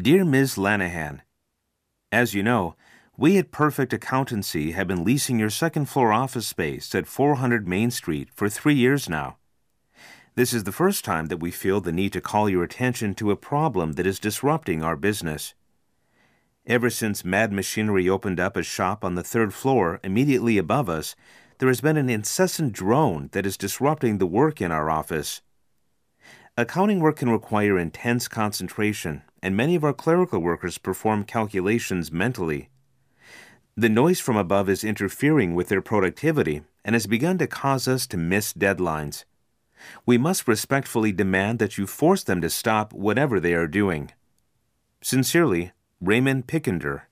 Dear Ms. Lanahan, As you know, we at Perfect Accountancy have been leasing your second floor office space at 400 Main Street for three years now. This is the first time that we feel the need to call your attention to a problem that is disrupting our business. Ever since Mad Machinery opened up a shop on the third floor immediately above us, there has been an incessant drone that is disrupting the work in our office. Accounting work can require intense concentration, and many of our clerical workers perform calculations mentally. The noise from above is interfering with their productivity and has begun to cause us to miss deadlines. We must respectfully demand that you force them to stop whatever they are doing. Sincerely, Raymond Pickender.